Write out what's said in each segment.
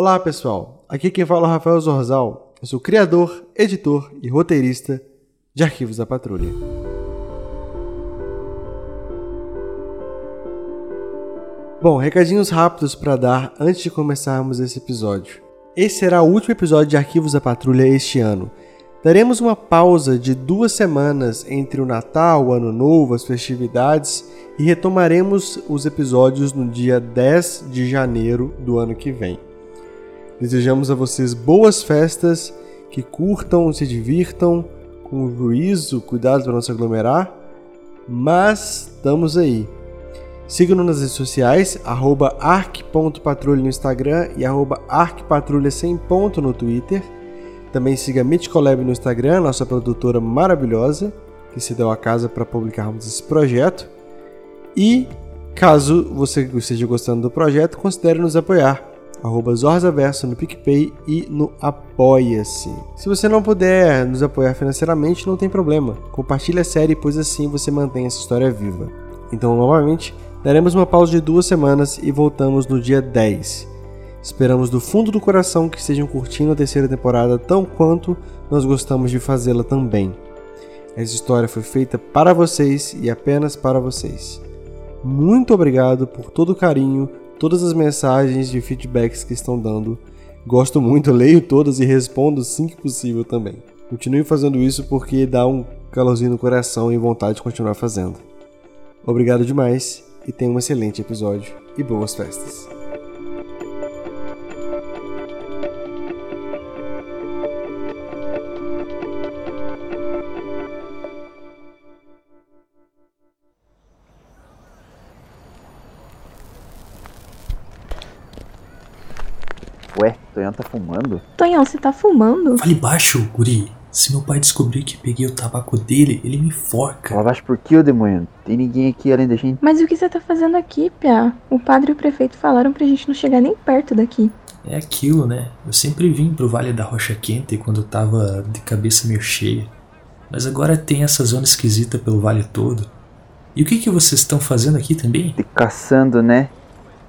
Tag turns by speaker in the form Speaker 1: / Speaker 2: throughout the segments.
Speaker 1: Olá pessoal, aqui quem fala é o Rafael Zorzal. Eu sou criador, editor e roteirista de Arquivos da Patrulha. Bom, recadinhos rápidos para dar antes de começarmos esse episódio. Esse será o último episódio de Arquivos da Patrulha este ano. Daremos uma pausa de duas semanas entre o Natal, o Ano Novo, as festividades e retomaremos os episódios no dia 10 de janeiro do ano que vem. Desejamos a vocês boas festas, que curtam, se divirtam, com juízo, cuidado para não se aglomerar, mas estamos aí. Siga-nos nas redes sociais, arroba arc.patrulha no Instagram e arroba arcpatrulha sem ponto no Twitter. Também siga Mitcolab no Instagram, nossa produtora maravilhosa, que se deu a casa para publicarmos esse projeto. E, caso você esteja gostando do projeto, considere nos apoiar arroba Zorzaverso no PicPay e no Apoia-se. Se você não puder nos apoiar financeiramente, não tem problema. Compartilhe a série, pois assim você mantém essa história viva. Então, novamente, daremos uma pausa de duas semanas e voltamos no dia 10. Esperamos do fundo do coração que estejam curtindo a terceira temporada tão quanto nós gostamos de fazê-la também. Essa história foi feita para vocês e apenas para vocês. Muito obrigado por todo o carinho, todas as mensagens de feedbacks que estão dando. Gosto muito, leio todas e respondo sim que possível também. Continue fazendo isso porque dá um calorzinho no coração e vontade de continuar fazendo. Obrigado demais e tenha um excelente episódio e boas festas.
Speaker 2: Tonhão tá fumando?
Speaker 3: Tonhão, você tá fumando?
Speaker 4: Fale baixo, guri. Se meu pai descobrir que peguei o tabaco dele, ele me enforca.
Speaker 2: Fala baixo por que, ô demônio? Tem ninguém aqui além da gente.
Speaker 3: Mas o que você tá fazendo aqui, Pia? O padre e o prefeito falaram pra gente não chegar nem perto daqui.
Speaker 4: É aquilo, né? Eu sempre vim pro Vale da Rocha Quente quando eu tava de cabeça meio cheia. Mas agora tem essa zona esquisita pelo vale todo. E o que, que vocês estão fazendo aqui também?
Speaker 2: Te caçando, né?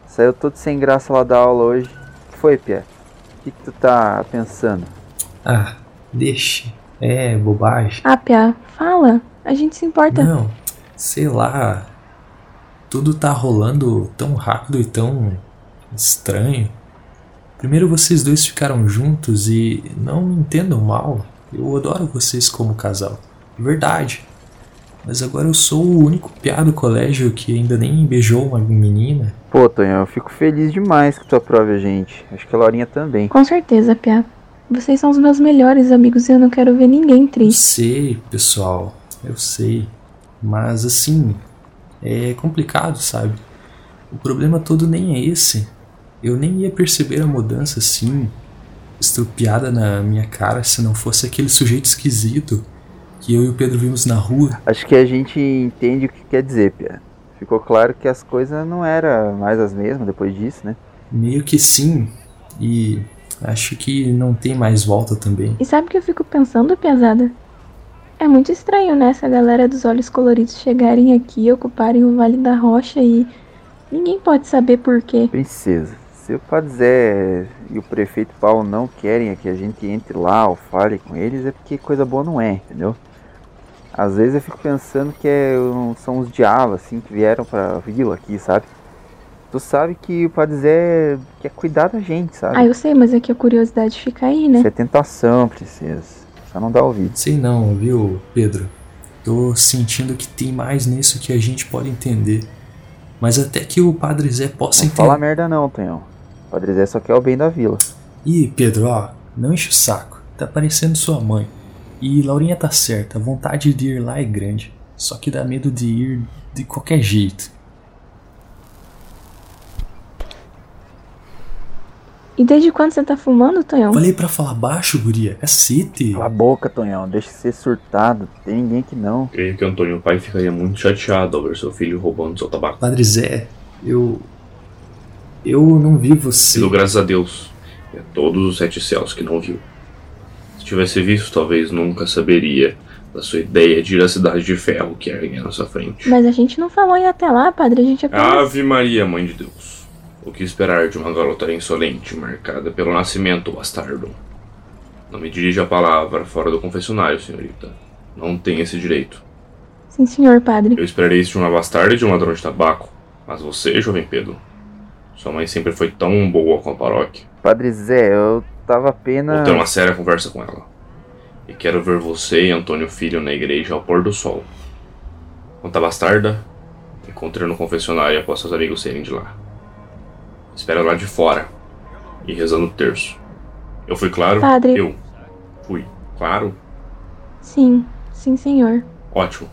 Speaker 2: Saiu todo sem graça lá da aula hoje. O que foi, Pia? Que, que tu tá pensando?
Speaker 4: Ah, deixe. É, bobagem.
Speaker 3: Ah, Pia, fala. A gente se importa.
Speaker 4: Não, sei lá. Tudo tá rolando tão rápido e tão estranho. Primeiro vocês dois ficaram juntos e não me entendam mal. Eu adoro vocês como casal. De verdade. Mas agora eu sou o único piá do colégio que ainda nem beijou uma menina.
Speaker 2: Pô, Tonhão, eu fico feliz demais que tu aprove a gente. Acho que a Laurinha também.
Speaker 3: Com certeza, Pia. Vocês são os meus melhores amigos e eu não quero ver ninguém
Speaker 4: Eu
Speaker 3: triste.
Speaker 4: sei, pessoal. Eu sei. Mas assim, é complicado, sabe? O problema todo nem é esse. Eu nem ia perceber a mudança assim, estrupiada na minha cara, se não fosse aquele sujeito esquisito que eu e o Pedro vimos na rua.
Speaker 2: Acho que a gente entende o que quer dizer, Pia. Ficou claro que as coisas não eram mais as mesmas depois disso, né?
Speaker 4: Meio que sim. E acho que não tem mais volta também.
Speaker 3: E sabe o que eu fico pensando, Piazada? É muito estranho, né? Essa galera dos olhos coloridos chegarem aqui e ocuparem o Vale da Rocha e ninguém pode saber por quê.
Speaker 2: Princesa, se o Padre Zé e o prefeito Paulo não querem que a gente entre lá ou fale com eles, é porque coisa boa não é, entendeu? Às vezes eu fico pensando que é, são os diabos, assim, que vieram pra vila aqui, sabe? Tu sabe que o Padre Zé quer cuidar da gente, sabe?
Speaker 3: Ah, eu sei, mas é que a curiosidade fica aí, né?
Speaker 2: Isso é tentação, princesa. Só não dá ouvido.
Speaker 4: Sei não, viu, Pedro? Tô sentindo que tem mais nisso que a gente pode entender. Mas até que o Padre Zé possa
Speaker 2: Não
Speaker 4: entender.
Speaker 2: fala merda não, Tonhão. O Padre Zé só quer o bem da vila.
Speaker 4: Ih, Pedro, ó, não enche o saco. Tá parecendo sua mãe. E Laurinha tá certa, a vontade de ir lá é grande. Só que dá medo de ir de qualquer jeito.
Speaker 3: E desde quando você tá fumando, Tonhão?
Speaker 4: Falei pra falar baixo, guria. Cacete.
Speaker 2: Cala a boca, Tonhão. Deixa de ser surtado. Tem ninguém que não.
Speaker 5: Creio que Antônio Pai ficaria muito chateado ao ver seu filho roubando seu tabaco.
Speaker 4: Padre Zé, eu. Eu não vi você.
Speaker 5: Sido graças a Deus e a todos os sete céus que não viu. Se tivesse visto, talvez nunca saberia da sua ideia de ir à cidade de ferro que ergue à nossa frente.
Speaker 3: Mas a gente não falou em ir até lá, padre. A gente apenas.
Speaker 5: Ave Maria, Mãe de Deus. O que esperar de uma garota insolente, marcada pelo nascimento, bastardo? Não me dirija a palavra fora do confessionário, senhorita. Não tem esse direito.
Speaker 3: Sim, senhor padre.
Speaker 5: Eu esperarei isso de uma bastarda e de um ladrão de tabaco. Mas você, jovem Pedro, sua mãe sempre foi tão boa com a paróquia.
Speaker 2: Padre Zé, eu tava apenas.
Speaker 5: Vou ter uma séria conversa com ela. E quero ver você e Antônio Filho na igreja ao pôr do sol. Quanto à bastarda, encontrei no confessionário após seus amigos saírem de lá. Espera lá de fora e rezando o terço. Eu fui claro?
Speaker 3: Padre.
Speaker 5: Eu fui claro?
Speaker 3: Sim, sim, senhor.
Speaker 5: Ótimo.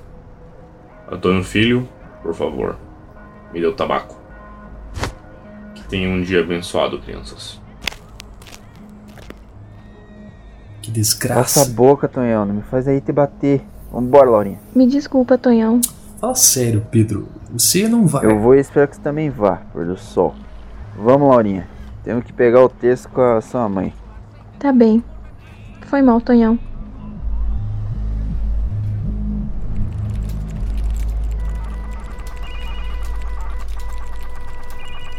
Speaker 5: Antônio Filho, por favor, me dê o tabaco. Que tenham um dia abençoado, crianças.
Speaker 4: Que
Speaker 2: Cala
Speaker 4: desgraça.
Speaker 2: essa boca, Tonhão. Não me faz aí te bater. Vambora, Laurinha.
Speaker 3: Me desculpa, Tonhão.
Speaker 4: Fala sério, Pedro. Você não vai.
Speaker 2: Eu vou e espero que você também vá, pôr do sol. Vamos, Laurinha. Temos que pegar o texto com a sua mãe.
Speaker 3: Tá bem. Foi mal, Tonhão.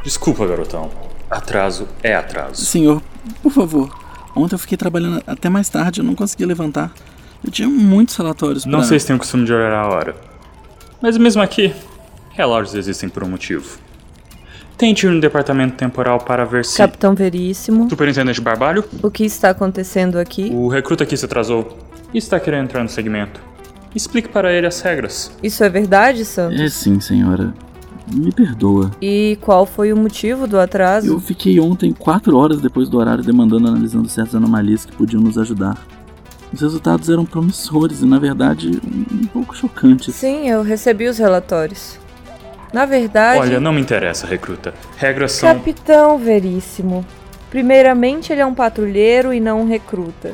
Speaker 6: Desculpa, garotão. Atraso é atraso.
Speaker 7: Senhor, por favor. Ontem eu fiquei trabalhando até mais tarde, eu não consegui levantar. Eu tinha muitos relatórios pra...
Speaker 6: Não sei se tem o costume de olhar a hora. Mas mesmo aqui, relógios existem por um motivo. Tente ir no departamento temporal para ver se.
Speaker 8: Capitão Veríssimo,
Speaker 6: Superintendente Barbalho,
Speaker 8: o que está acontecendo aqui?
Speaker 6: o recruta aqui se atrasou e está querendo entrar no segmento. Explique para ele as regras.
Speaker 8: Isso é verdade, Santos?
Speaker 7: É sim, senhora. Me perdoa.
Speaker 8: E qual foi o motivo do atraso?
Speaker 7: Eu fiquei ontem quatro horas depois do horário demandando analisando certas anomalias que podiam nos ajudar. Os resultados eram promissores e, na verdade, um, um pouco chocantes.
Speaker 8: Sim, eu recebi os relatórios. Na verdade,
Speaker 6: Olha, não me interessa, recruta. Regras são.
Speaker 8: Capitão Veríssimo. Primeiramente, ele é um patrulheiro e não um recruta.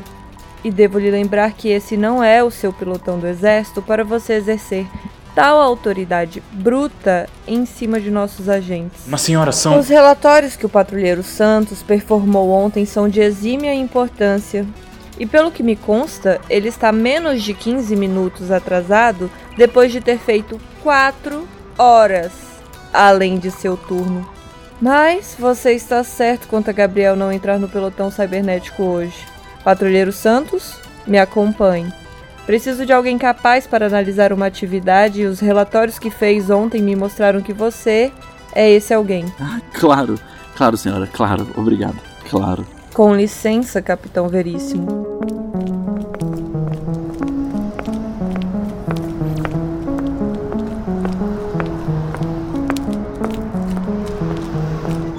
Speaker 8: E devo lhe lembrar que esse não é o seu pelotão do exército para você exercer tal autoridade bruta em cima de nossos agentes.
Speaker 6: Mas senhora, são.
Speaker 8: Os relatórios que o patrulheiro Santos performou ontem são de exímia importância. E pelo que me consta, ele está menos de 15 minutos atrasado depois de ter feito 4 horas além de seu turno. Mas você está certo quanto a Gabriel não entrar no pelotão cibernético hoje. Patrulheiro Santos, me acompanhe. Preciso de alguém capaz para analisar uma atividade e os relatórios que fez ontem me mostraram que você é esse alguém.
Speaker 7: Ah, claro. Claro, senhora. Claro. Obrigado. Claro.
Speaker 8: Com licença, Capitão Veríssimo.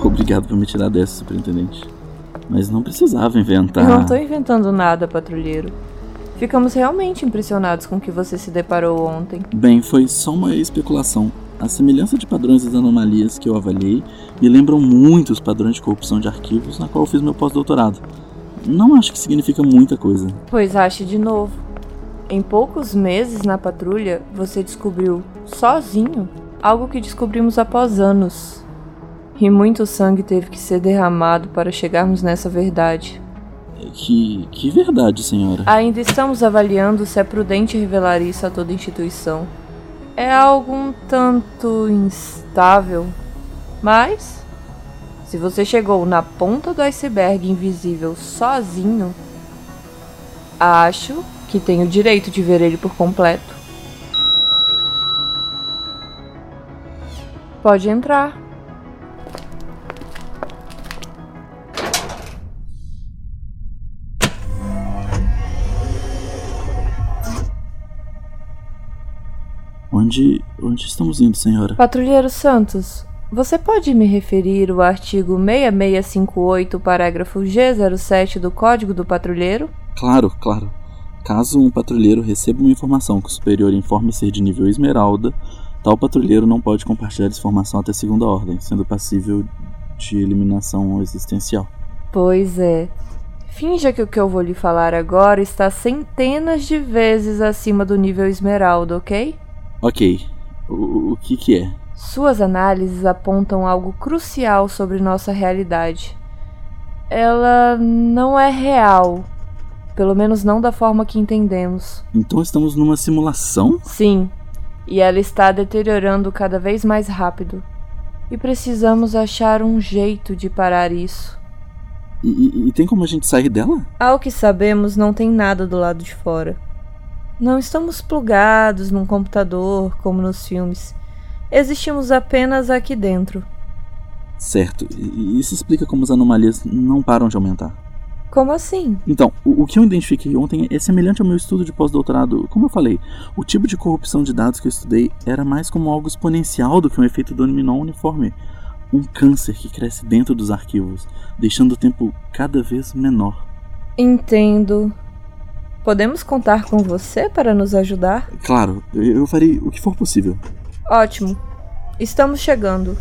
Speaker 7: Obrigado por me tirar dessa, superintendente. Mas não precisava inventar.
Speaker 8: Eu não tô inventando nada, patrulheiro. Ficamos realmente impressionados com o que você se deparou ontem.
Speaker 7: Bem, foi só uma especulação. A semelhança de padrões das anomalias que eu avaliei me lembram muito os padrões de corrupção de arquivos na qual eu fiz meu pós-doutorado. Não acho que significa muita coisa.
Speaker 8: Pois ache de novo. Em poucos meses na patrulha, você descobriu, sozinho, algo que descobrimos após anos. E muito sangue teve que ser derramado para chegarmos nessa verdade.
Speaker 7: Que, que verdade, senhora.
Speaker 8: Ainda estamos avaliando se é prudente revelar isso a toda instituição. É algo um tanto instável, mas se você chegou na ponta do iceberg invisível sozinho, acho que tenho o direito de ver ele por completo. Pode entrar.
Speaker 7: Onde, onde estamos indo, senhora?
Speaker 8: Patrulheiro Santos, você pode me referir o artigo 6658, parágrafo G07 do Código do Patrulheiro?
Speaker 7: Claro, claro. Caso um patrulheiro receba uma informação que o superior informe ser de nível esmeralda, tal patrulheiro não pode compartilhar essa informação até segunda ordem, sendo passível de eliminação existencial.
Speaker 8: Pois é. Finja que o que eu vou lhe falar agora está centenas de vezes acima do nível esmeralda, ok?
Speaker 7: Ok. O, o que que é?
Speaker 8: Suas análises apontam algo crucial sobre nossa realidade. Ela não é real. Pelo menos não da forma que entendemos.
Speaker 7: Então estamos numa simulação?
Speaker 8: Sim, e ela está deteriorando cada vez mais rápido. E precisamos achar um jeito de parar isso.
Speaker 7: E, e- e tem como a gente sair dela?
Speaker 8: Ao que sabemos, não tem nada do lado de fora. Não estamos plugados num computador como nos filmes. Existimos apenas aqui dentro.
Speaker 7: Certo. E isso explica como as anomalias não param de aumentar.
Speaker 8: Como assim?
Speaker 7: Então, o, o que eu identifiquei ontem é semelhante ao meu estudo de pós-doutorado. Como eu falei, o tipo de corrupção de dados que eu estudei era mais como algo exponencial do que um efeito dominó uniforme. Um câncer que cresce dentro dos arquivos, deixando o tempo cada vez menor.
Speaker 8: Entendo. Podemos contar com você para nos ajudar?
Speaker 7: Claro, eu, farei o que for possível.
Speaker 8: Ótimo. Estamos chegando.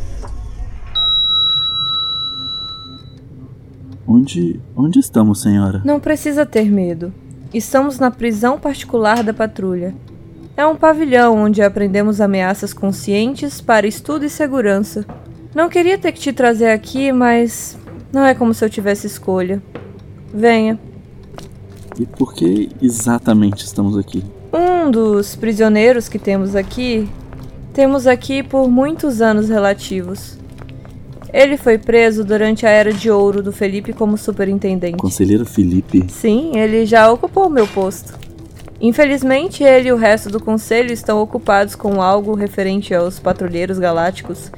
Speaker 7: Onde, onde estamos, senhora?
Speaker 8: Não precisa ter medo. Estamos na prisão particular da patrulha. É um pavilhão onde aprendemos ameaças conscientes para estudo e segurança. Não queria ter que te trazer aqui, mas não é como se eu tivesse escolha. Venha.
Speaker 7: E por que exatamente estamos aqui?
Speaker 8: Um dos prisioneiros que temos aqui, temos aqui por muitos anos relativos. Ele foi preso durante a era de ouro do Felipe como superintendente.
Speaker 7: Conselheiro Felipe.
Speaker 8: Sim, ele já ocupou meu posto. Infelizmente, ele e o resto do conselho estão ocupados com algo referente aos patrulheiros galácticos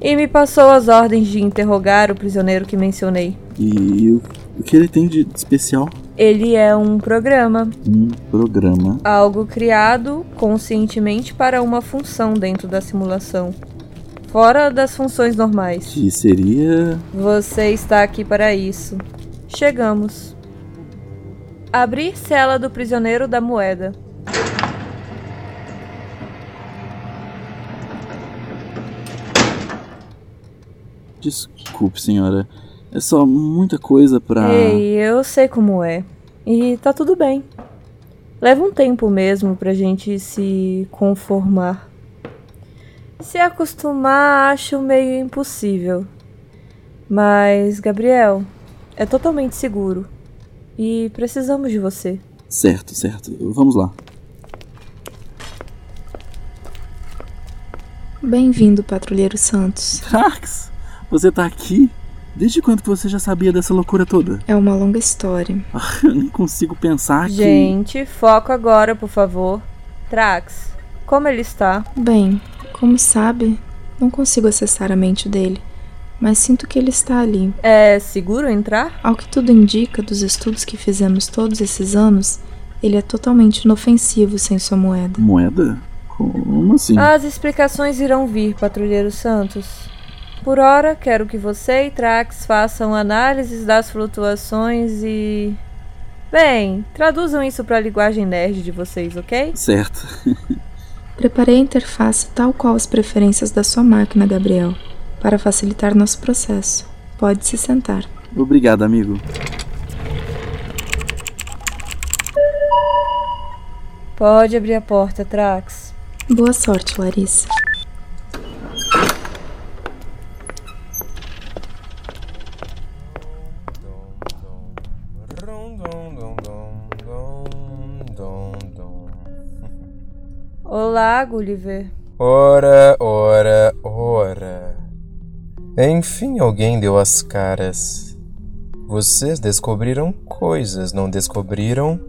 Speaker 8: e me passou as ordens de interrogar o prisioneiro que mencionei.
Speaker 7: E o, o que ele tem de especial?
Speaker 8: Ele é um programa,
Speaker 7: Um programa.
Speaker 8: algo criado conscientemente para uma função dentro da simulação, fora das funções normais.
Speaker 7: Que seria.
Speaker 8: Você está aqui para isso. Chegamos. Abrir cela do prisioneiro da moeda.
Speaker 7: Desculpe, senhora. É só muita coisa pra.
Speaker 8: Ei, eu sei como é. E tá tudo bem. Leva um tempo mesmo pra gente se conformar. Se acostumar, acho meio impossível. Mas, Gabriel, é totalmente seguro. E precisamos de você.
Speaker 7: Certo, certo. Vamos lá.
Speaker 3: Bem-vindo, Patrulheiro Santos.
Speaker 7: Trax! Você tá aqui? Desde quando que você já sabia dessa loucura toda?
Speaker 3: É uma longa história.
Speaker 7: Eu nem consigo pensar que.
Speaker 8: Gente, foco agora, por favor. Trax, como ele está?
Speaker 3: Bem, como sabe, não consigo acessar a mente dele, mas sinto que ele está ali.
Speaker 8: É seguro entrar?
Speaker 3: Ao que tudo indica dos estudos que fizemos todos esses anos, ele é totalmente inofensivo sem sua moeda.
Speaker 7: Moeda? Como assim?
Speaker 8: As explicações irão vir, Patrulheiro Santos. Por hora, quero que você e Trax façam análises das flutuações e. Bem, traduzam isso para a linguagem nerd de vocês, ok?
Speaker 7: Certo.
Speaker 3: Preparei a interface tal qual as preferências da sua máquina, Gabriel, para facilitar nosso processo. Pode se sentar.
Speaker 7: Obrigado, amigo.
Speaker 8: Pode abrir a porta, Trax.
Speaker 3: Boa sorte, Larissa.
Speaker 8: Gulliver.
Speaker 9: Ora, ora, ora. Enfim, alguém deu as caras. Vocês descobriram coisas, não descobriram?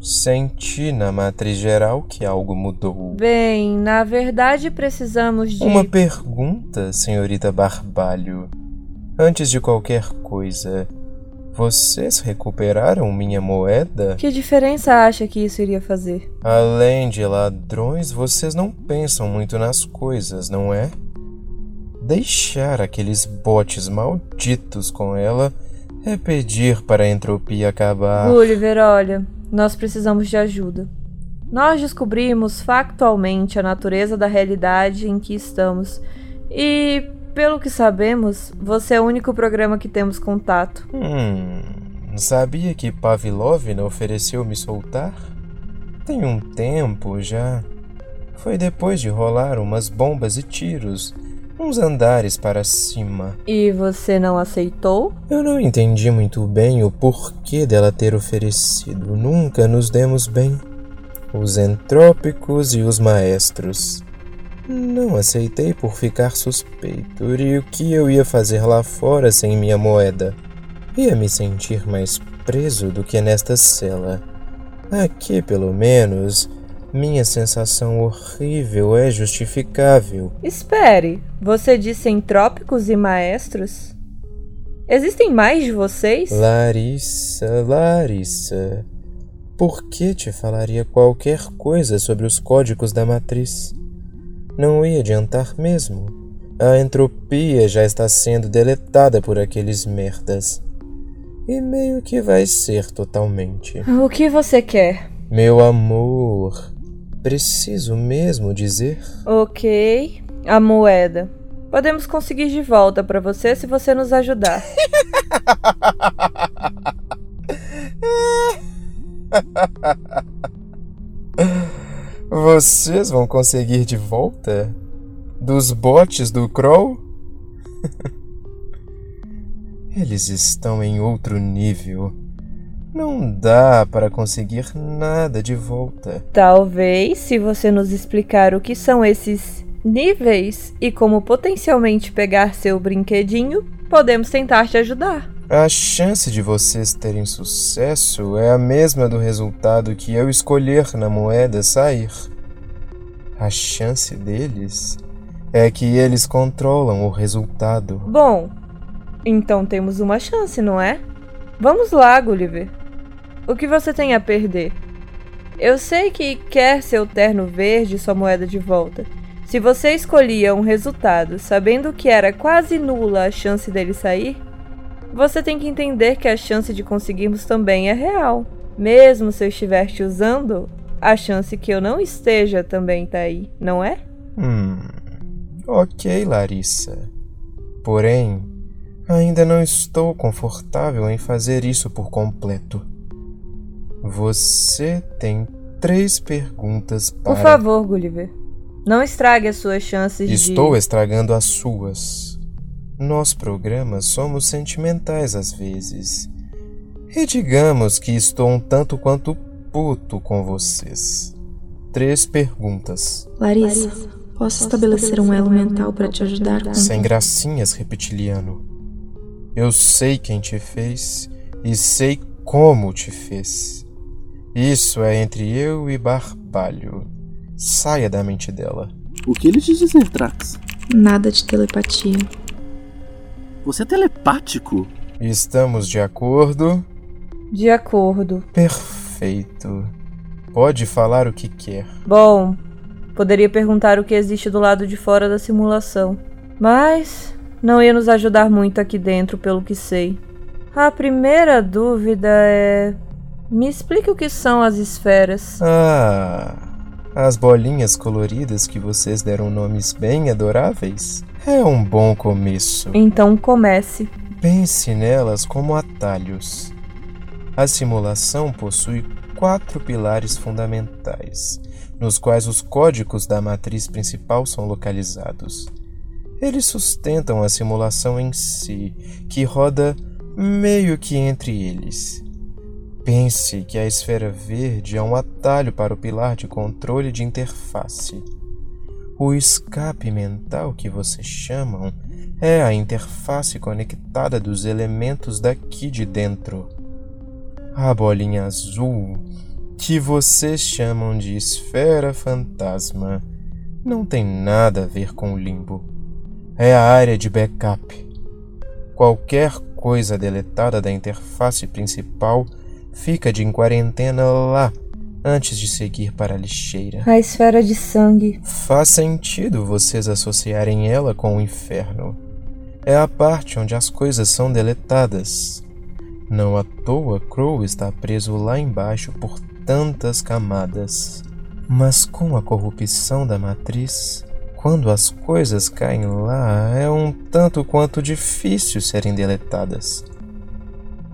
Speaker 9: Senti na matriz geral que algo mudou.
Speaker 8: Bem, na verdade precisamos de.
Speaker 9: Uma pergunta, senhorita Barbalho. Antes de qualquer coisa, vocês recuperaram minha moeda?
Speaker 8: Que diferença acha que isso iria fazer?
Speaker 9: Além de ladrões, vocês não pensam muito nas coisas, não é? Deixar aqueles botes malditos com ela é pedir para a entropia acabar.
Speaker 8: Gulliver, olha, nós precisamos de ajuda. Nós descobrimos factualmente a natureza da realidade em que estamos e, pelo que sabemos, você é o único programa que temos contato.
Speaker 9: Hum. Sabia que Pavlovna ofereceu me soltar? Tem um tempo já. Foi depois de rolar umas bombas e tiros, uns andares para cima.
Speaker 8: E você não aceitou?
Speaker 9: Eu não entendi muito bem o porquê dela ter oferecido. Nunca nos demos bem. Os entrópicos e os maestros. Não aceitei por ficar suspeito, e o que eu ia fazer lá fora sem minha moeda? Ia me sentir mais preso do que nesta cela. Aqui, pelo menos, minha sensação horrível é justificável.
Speaker 8: Espere, você disse entrópicos e maestros? Existem mais de vocês?
Speaker 9: Larissa, Larissa. Por que te falaria qualquer coisa sobre os códigos da matriz? Não ia adiantar mesmo. A entropia já está sendo deletada por aqueles merdas. E meio que vai ser totalmente.
Speaker 8: O que você quer?
Speaker 9: Meu amor, preciso mesmo dizer?
Speaker 8: Ok, a moeda. Podemos conseguir de volta para você se você nos ajudar.
Speaker 9: Vocês vão conseguir de volta? Dos botes do Crow? Eles estão em outro nível. Não dá para conseguir nada de volta.
Speaker 8: Talvez, se você nos explicar o que são esses níveis e como potencialmente pegar seu brinquedinho, podemos tentar te ajudar.
Speaker 9: A chance de vocês terem sucesso é a mesma do resultado que eu escolher na moeda sair. A chance deles é que eles controlam o resultado.
Speaker 8: Bom, então temos uma chance, não é? Vamos lá, Gulliver. O que você tem a perder? Eu sei que quer seu terno verde e sua moeda de volta. Se você escolhia um resultado sabendo que era quase nula a chance dele sair, você tem que entender que a chance de conseguirmos também é real. Mesmo se eu estiver te usando, a chance que eu não esteja também tá aí, não é?
Speaker 9: Hum. Ok, Larissa. Porém, ainda não estou confortável em fazer isso por completo. Você tem três perguntas para.
Speaker 8: Por favor, Gulliver. Não estrague as suas chances
Speaker 9: Estou de. Estou estragando as suas. Nós programas somos sentimentais às vezes. E digamos que estou um tanto quanto puto com vocês. Três perguntas.
Speaker 3: Larissa, Larissa posso estabelecer um elo mental para te ajudar com.
Speaker 9: Sem gracinhas, reptiliano. Eu sei quem te fez e sei como te fez. Isso é entre eu e Barbalho. Saia da mente dela.
Speaker 7: O que ele te dizer, Trax?
Speaker 3: Nada de telepatia.
Speaker 7: Você é telepático?
Speaker 9: Estamos de acordo?
Speaker 8: De acordo.
Speaker 9: Perfeito. Pode falar o que quer.
Speaker 8: Bom, poderia perguntar o que existe do lado de fora da simulação. Mas não ia nos ajudar muito aqui dentro, pelo que sei. A primeira dúvida é. Me explique o que são as esferas.
Speaker 9: Ah, as bolinhas coloridas que vocês deram nomes bem adoráveis? É um bom começo.
Speaker 8: Então comece.
Speaker 9: Pense nelas como atalhos. A simulação possui quatro pilares fundamentais, nos quais os códigos da matriz principal são localizados. Eles sustentam a simulação em si, que roda meio que entre eles. Pense que a esfera verde é um atalho para o pilar de controle de interface. O escape mental que vocês chamam é a interface conectada dos elementos daqui de dentro. A bolinha azul, que vocês chamam de esfera fantasma, não tem nada a ver com o limbo. É a área de backup. Qualquer coisa deletada da interface principal fica de quarentena lá antes de seguir para a lixeira.
Speaker 8: A esfera de sangue.
Speaker 9: Faz sentido vocês associarem ela com o inferno. É a parte onde as coisas são deletadas. Não à toa Crow está preso lá embaixo por tantas camadas. Mas com a corrupção da matriz, quando as coisas caem lá, é um tanto quanto difícil serem deletadas.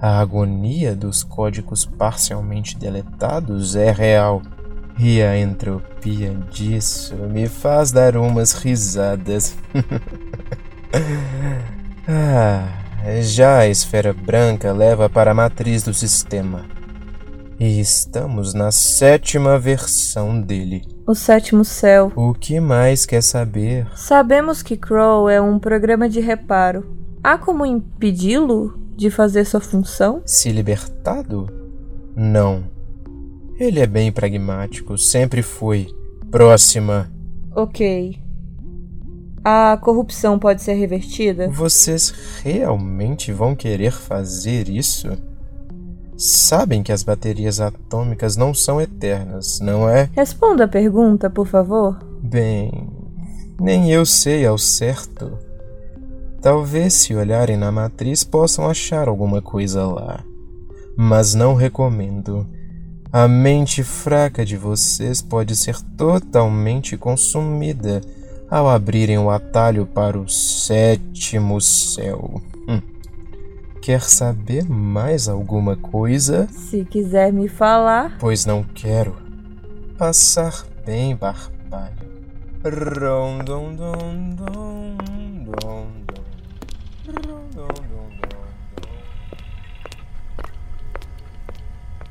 Speaker 9: A agonia dos códigos parcialmente deletados é real. E a entropia disso me faz dar umas risadas. ah, já a esfera branca leva para a matriz do sistema. E estamos na sétima versão dele.
Speaker 8: O sétimo céu.
Speaker 9: O que mais quer saber?
Speaker 8: Sabemos que Crow é um programa de reparo. Há como impedi-lo de fazer sua função?
Speaker 9: Se libertado? Não. Ele é bem pragmático, sempre foi. Próxima.
Speaker 8: Ok. A corrupção pode ser revertida?
Speaker 9: Vocês realmente vão querer fazer isso? Sabem que as baterias atômicas não são eternas, não é?
Speaker 8: Responda a pergunta, por favor.
Speaker 9: Bem, nem eu sei ao certo. Talvez, se olharem na matriz, possam achar alguma coisa lá. Mas não recomendo. A mente fraca de vocês pode ser totalmente consumida ao abrirem o atalho para o sétimo céu. Hum. Quer saber mais alguma coisa?
Speaker 8: Se quiser me falar.
Speaker 9: Pois não quero. Passar bem, barbalho. Rondom, dom, dom, dom,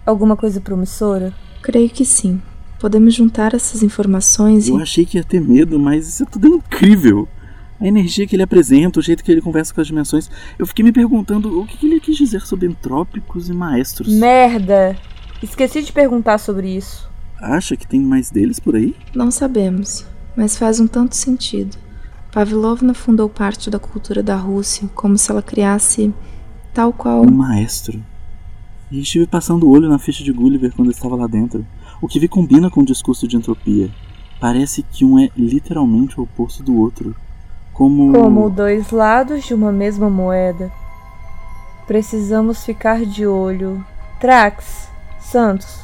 Speaker 8: Alguma coisa promissora?
Speaker 3: Creio que sim. Podemos juntar essas informações
Speaker 7: Eu
Speaker 3: e.
Speaker 7: achei que ia ter medo, mas isso é tudo incrível. A energia que ele apresenta, o jeito que ele conversa com as dimensões. Eu fiquei me perguntando o que que ele quis dizer sobre entrópicos e maestros.
Speaker 8: Merda! Esqueci de perguntar sobre isso.
Speaker 7: Acha que tem mais deles por aí?
Speaker 3: Não sabemos, mas faz um tanto sentido. Pavlovna fundou parte da cultura da Rússia como se ela criasse tal qual.
Speaker 7: Um maestro. E estive passando o olho na ficha de Gulliver quando estava lá dentro. O que vi combina com o discurso de entropia. Parece que um é literalmente o oposto do outro. Como.
Speaker 8: Como dois lados de uma mesma moeda. Precisamos ficar de olho. Trax, Santos,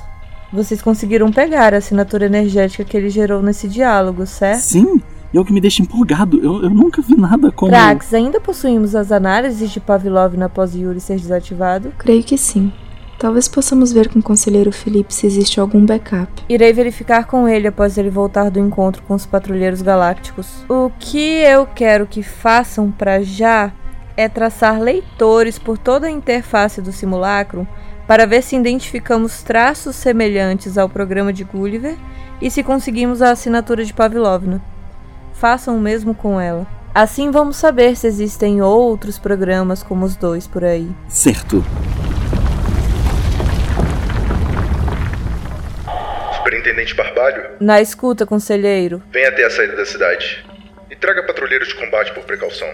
Speaker 8: vocês conseguiram pegar a assinatura energética que ele gerou nesse diálogo, certo?
Speaker 7: Sim! E é o que me deixa empolgado. Eu, eu nunca vi nada como.
Speaker 8: Trax, ainda possuímos as análises de Pavlov após Yuri ser desativado?
Speaker 3: Creio que sim. Talvez possamos ver com o conselheiro Felipe se existe algum backup.
Speaker 8: Irei verificar com ele após ele voltar do encontro com os patrulheiros galácticos. O que eu quero que façam para já é traçar leitores por toda a interface do simulacro para ver se identificamos traços semelhantes ao programa de Gulliver e se conseguimos a assinatura de Pavlovna. Façam o mesmo com ela. Assim vamos saber se existem outros programas como os dois por aí.
Speaker 7: Certo.
Speaker 10: Superintendente Barbalho,
Speaker 8: Na escuta, conselheiro.
Speaker 10: venha até a saída da cidade. E traga patrulheiros de combate por precaução.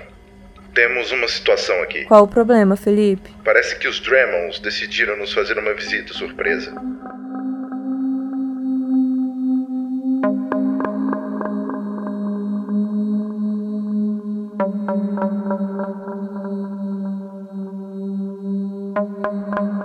Speaker 10: Temos uma situação aqui.
Speaker 8: Qual o problema, Felipe?
Speaker 10: Parece que os Dremons decidiram nos fazer uma visita surpresa. Thank you.